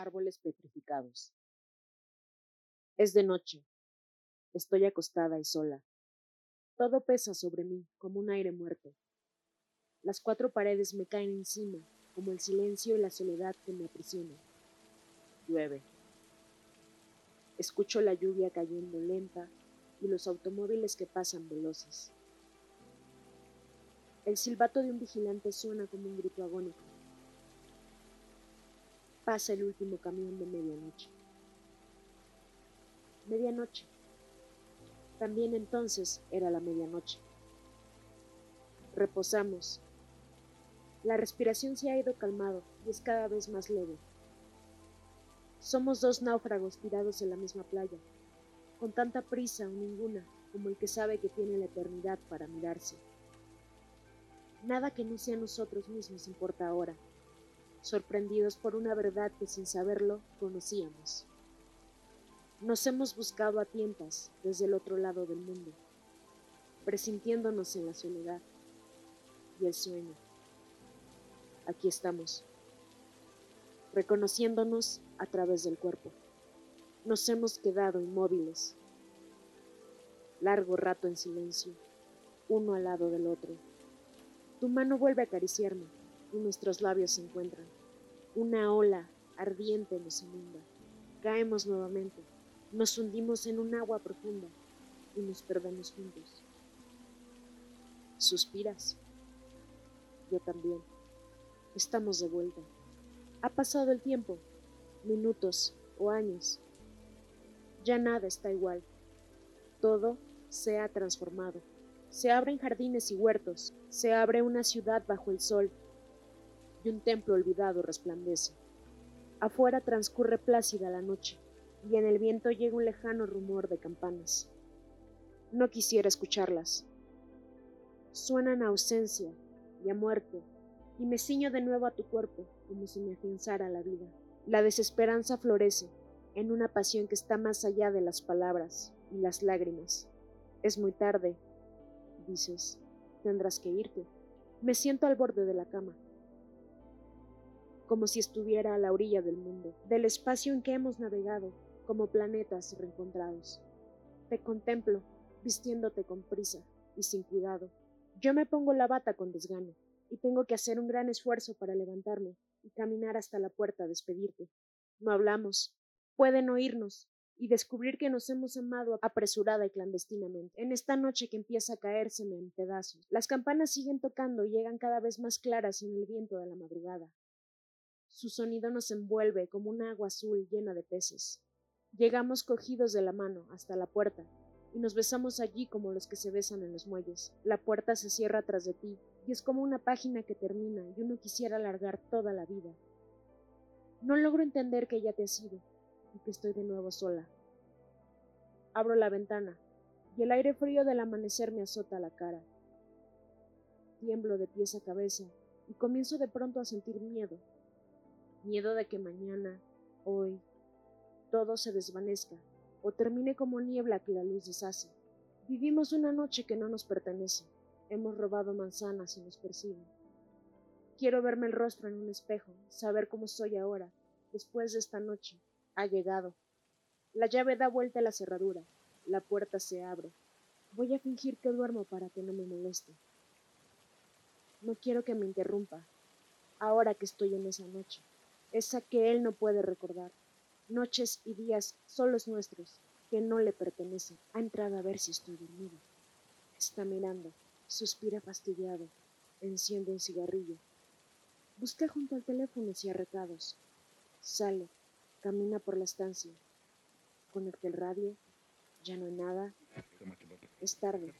árboles petrificados. Es de noche. Estoy acostada y sola. Todo pesa sobre mí como un aire muerto. Las cuatro paredes me caen encima como el silencio y la soledad que me aprisionan. Llueve. Escucho la lluvia cayendo lenta y los automóviles que pasan veloces. El silbato de un vigilante suena como un grito agónico. Pasa el último camión de medianoche. Medianoche. También entonces era la medianoche. Reposamos. La respiración se ha ido calmado y es cada vez más leve. Somos dos náufragos tirados en la misma playa, con tanta prisa o ninguna como el que sabe que tiene la eternidad para mirarse. Nada que no sea nosotros mismos importa ahora, sorprendidos por una verdad que sin saberlo conocíamos. Nos hemos buscado a tientas desde el otro lado del mundo, presintiéndonos en la soledad y el sueño. Aquí estamos, reconociéndonos a través del cuerpo. Nos hemos quedado inmóviles, largo rato en silencio, uno al lado del otro tu mano vuelve a acariciarme y nuestros labios se encuentran. Una ola ardiente nos inunda. Caemos nuevamente, nos hundimos en un agua profunda y nos perdemos juntos. ¿Suspiras? Yo también. Estamos de vuelta. Ha pasado el tiempo, minutos o años. Ya nada está igual. Todo se ha transformado. Se abren jardines y huertos, se abre una ciudad bajo el sol, y un templo olvidado resplandece. Afuera transcurre plácida la noche, y en el viento llega un lejano rumor de campanas. No quisiera escucharlas. Suenan a ausencia y a muerte, y me ciño de nuevo a tu cuerpo como si me afianzara la vida. La desesperanza florece en una pasión que está más allá de las palabras y las lágrimas. Es muy tarde dices, tendrás que irte. Me siento al borde de la cama, como si estuviera a la orilla del mundo, del espacio en que hemos navegado, como planetas reencontrados. Te contemplo, vistiéndote con prisa y sin cuidado. Yo me pongo la bata con desgano, y tengo que hacer un gran esfuerzo para levantarme y caminar hasta la puerta a despedirte. No hablamos. Pueden oírnos, y descubrir que nos hemos amado apresurada y clandestinamente. En esta noche que empieza a caérseme en pedazos, las campanas siguen tocando y llegan cada vez más claras en el viento de la madrugada. Su sonido nos envuelve como un agua azul llena de peces. Llegamos cogidos de la mano hasta la puerta y nos besamos allí como los que se besan en los muelles. La puerta se cierra tras de ti y es como una página que termina y uno quisiera alargar toda la vida. No logro entender que ya te has ido, y que estoy de nuevo sola. Abro la ventana y el aire frío del amanecer me azota la cara. Tiemblo de pies a cabeza y comienzo de pronto a sentir miedo. Miedo de que mañana, hoy, todo se desvanezca o termine como niebla que la luz deshace. Vivimos una noche que no nos pertenece. Hemos robado manzanas y nos persiguen. Quiero verme el rostro en un espejo, saber cómo soy ahora, después de esta noche, ha llegado. La llave da vuelta a la cerradura. La puerta se abre. Voy a fingir que duermo para que no me moleste. No quiero que me interrumpa, ahora que estoy en esa noche, esa que él no puede recordar, noches y días solos nuestros, que no le pertenecen. Ha entrado a ver si estoy dormido. Está mirando, suspira fastidiado, enciende un cigarrillo. Busca junto al teléfono y recados. Sale, Camina por la estancia. Conecta el radio. Ya no hay nada. Es tarde.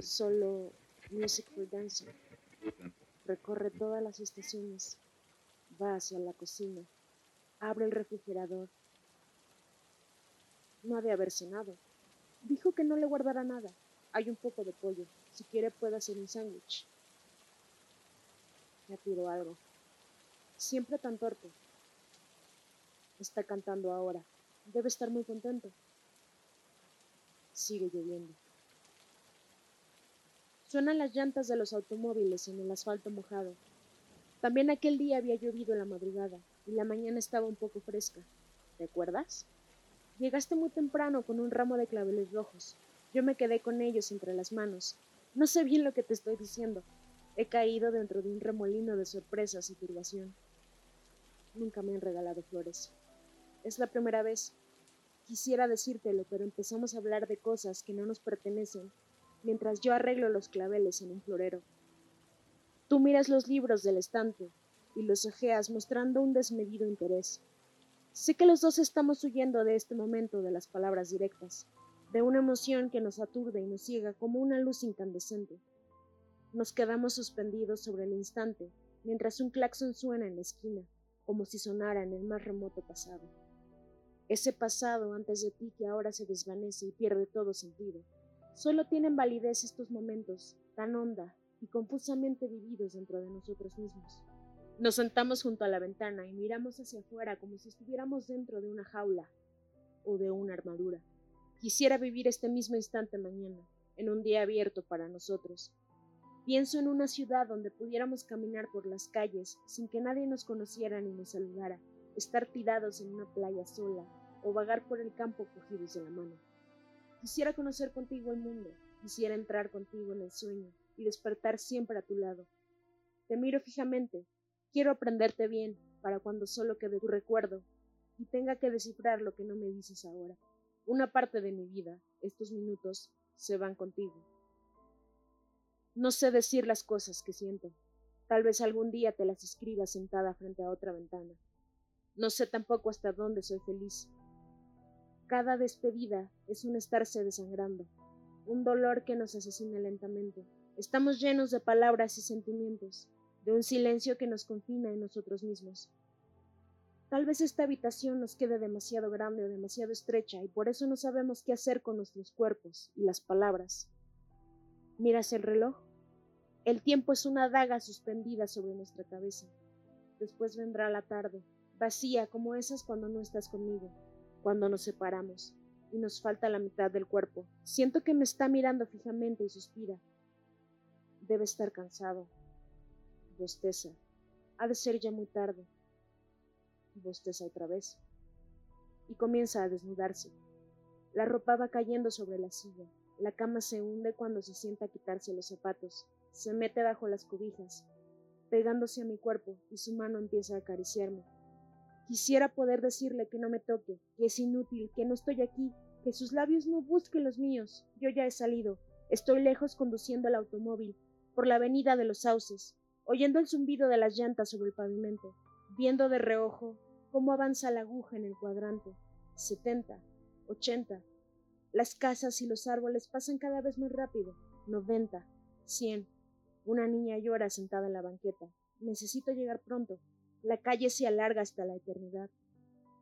Solo Music for Dancing. Recorre todas las estaciones. Va hacia la cocina. Abre el refrigerador. No ha de haber cenado. Dijo que no le guardará nada. Hay un poco de pollo. Si quiere puede hacer un sándwich. Ya pido algo. Siempre tan torpe. Está cantando ahora. Debe estar muy contento. Sigue lloviendo. Suenan las llantas de los automóviles en el asfalto mojado. También aquel día había llovido la madrugada, y la mañana estaba un poco fresca. ¿Te acuerdas? Llegaste muy temprano con un ramo de claveles rojos. Yo me quedé con ellos entre las manos. No sé bien lo que te estoy diciendo. He caído dentro de un remolino de sorpresas y turbación. Nunca me han regalado flores. Es la primera vez. Quisiera decírtelo, pero empezamos a hablar de cosas que no nos pertenecen, mientras yo arreglo los claveles en un florero. Tú miras los libros del estante y los ojeas mostrando un desmedido interés. Sé que los dos estamos huyendo de este momento de las palabras directas, de una emoción que nos aturde y nos ciega como una luz incandescente. Nos quedamos suspendidos sobre el instante, mientras un claxon suena en la esquina, como si sonara en el más remoto pasado. Ese pasado antes de ti que ahora se desvanece y pierde todo sentido. Solo tienen validez estos momentos, tan honda y confusamente vividos dentro de nosotros mismos. Nos sentamos junto a la ventana y miramos hacia afuera como si estuviéramos dentro de una jaula o de una armadura. Quisiera vivir este mismo instante mañana, en un día abierto para nosotros. Pienso en una ciudad donde pudiéramos caminar por las calles sin que nadie nos conociera ni nos saludara, estar tirados en una playa sola o vagar por el campo cogidos de la mano. Quisiera conocer contigo el mundo, quisiera entrar contigo en el sueño y despertar siempre a tu lado. Te miro fijamente, quiero aprenderte bien para cuando solo quede tu recuerdo y tenga que descifrar lo que no me dices ahora. Una parte de mi vida, estos minutos, se van contigo. No sé decir las cosas que siento. Tal vez algún día te las escriba sentada frente a otra ventana. No sé tampoco hasta dónde soy feliz. Cada despedida es un estarse desangrando, un dolor que nos asesina lentamente. Estamos llenos de palabras y sentimientos, de un silencio que nos confina en nosotros mismos. Tal vez esta habitación nos quede demasiado grande o demasiado estrecha y por eso no sabemos qué hacer con nuestros cuerpos y las palabras. ¿Miras el reloj? El tiempo es una daga suspendida sobre nuestra cabeza. Después vendrá la tarde, vacía como esas cuando no estás conmigo, cuando nos separamos y nos falta la mitad del cuerpo. Siento que me está mirando fijamente y suspira. Debe estar cansado. Bosteza. Ha de ser ya muy tarde. Bosteza otra vez. Y comienza a desnudarse. La ropa va cayendo sobre la silla. La cama se hunde cuando se sienta a quitarse los zapatos. Se mete bajo las cobijas, pegándose a mi cuerpo, y su mano empieza a acariciarme. Quisiera poder decirle que no me toque, que es inútil, que no estoy aquí, que sus labios no busquen los míos. Yo ya he salido. Estoy lejos conduciendo el automóvil, por la avenida de los sauces, oyendo el zumbido de las llantas sobre el pavimento, viendo de reojo cómo avanza la aguja en el cuadrante. Setenta, ochenta. Las casas y los árboles pasan cada vez más rápido. Noventa, cien. Una niña llora sentada en la banqueta. Necesito llegar pronto. La calle se alarga hasta la eternidad.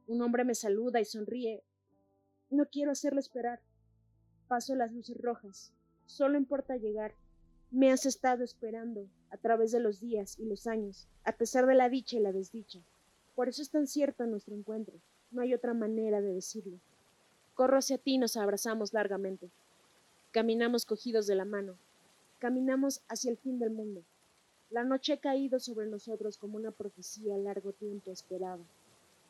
Un hombre me saluda y sonríe. No quiero hacerle esperar. Paso las luces rojas. Solo importa llegar. Me has estado esperando a través de los días y los años, a pesar de la dicha y la desdicha. Por eso es tan cierto nuestro encuentro. No hay otra manera de decirlo. Corro hacia ti y nos abrazamos largamente. Caminamos cogidos de la mano. Caminamos hacia el fin del mundo. La noche ha caído sobre nosotros como una profecía largo tiempo esperada.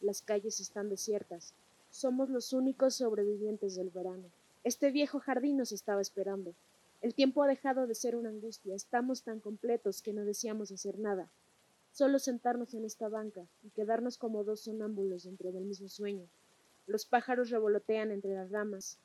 Las calles están desiertas. Somos los únicos sobrevivientes del verano. Este viejo jardín nos estaba esperando. El tiempo ha dejado de ser una angustia, estamos tan completos que no deseamos hacer nada, solo sentarnos en esta banca y quedarnos como dos sonámbulos dentro del mismo sueño. Los pájaros revolotean entre las ramas.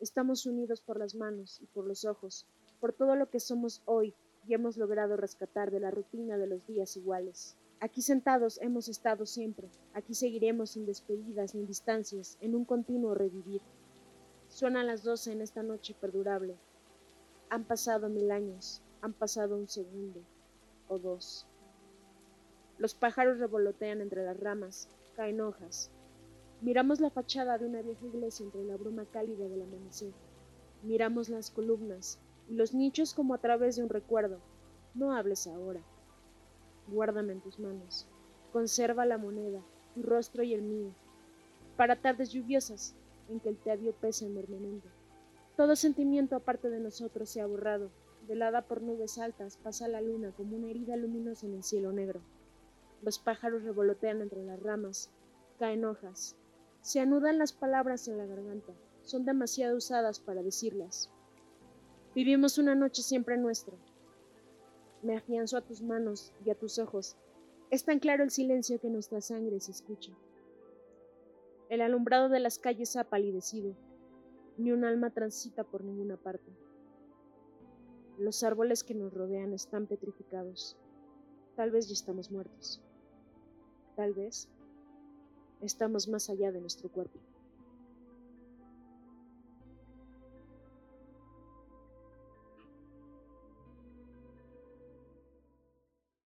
Estamos unidos por las manos y por los ojos, por todo lo que somos hoy y hemos logrado rescatar de la rutina de los días iguales. Aquí sentados hemos estado siempre, aquí seguiremos sin despedidas ni distancias, en un continuo revivir. Suenan las doce en esta noche perdurable, han pasado mil años, han pasado un segundo o dos. Los pájaros revolotean entre las ramas, caen hojas. Miramos la fachada de una vieja iglesia entre la bruma cálida del amanecer. Miramos las columnas y los nichos como a través de un recuerdo. No hables ahora. Guárdame en tus manos. Conserva la moneda, tu rostro y el mío, para tardes lluviosas en que el tedio pesa enormemente. Todo sentimiento aparte de nosotros se ha borrado. Velada por nubes altas, pasa la luna como una herida luminosa en el cielo negro. Los pájaros revolotean entre las ramas, caen hojas, se anudan las palabras en la garganta, son demasiado usadas para decirlas. Vivimos una noche siempre nuestra. Me afianzo a tus manos y a tus ojos. Es tan claro el silencio que nuestra sangre se escucha. El alumbrado de las calles ha palidecido. Ni un alma transita por ninguna parte. Los árboles que nos rodean están petrificados. Tal vez ya estamos muertos. Tal vez estamos más allá de nuestro cuerpo.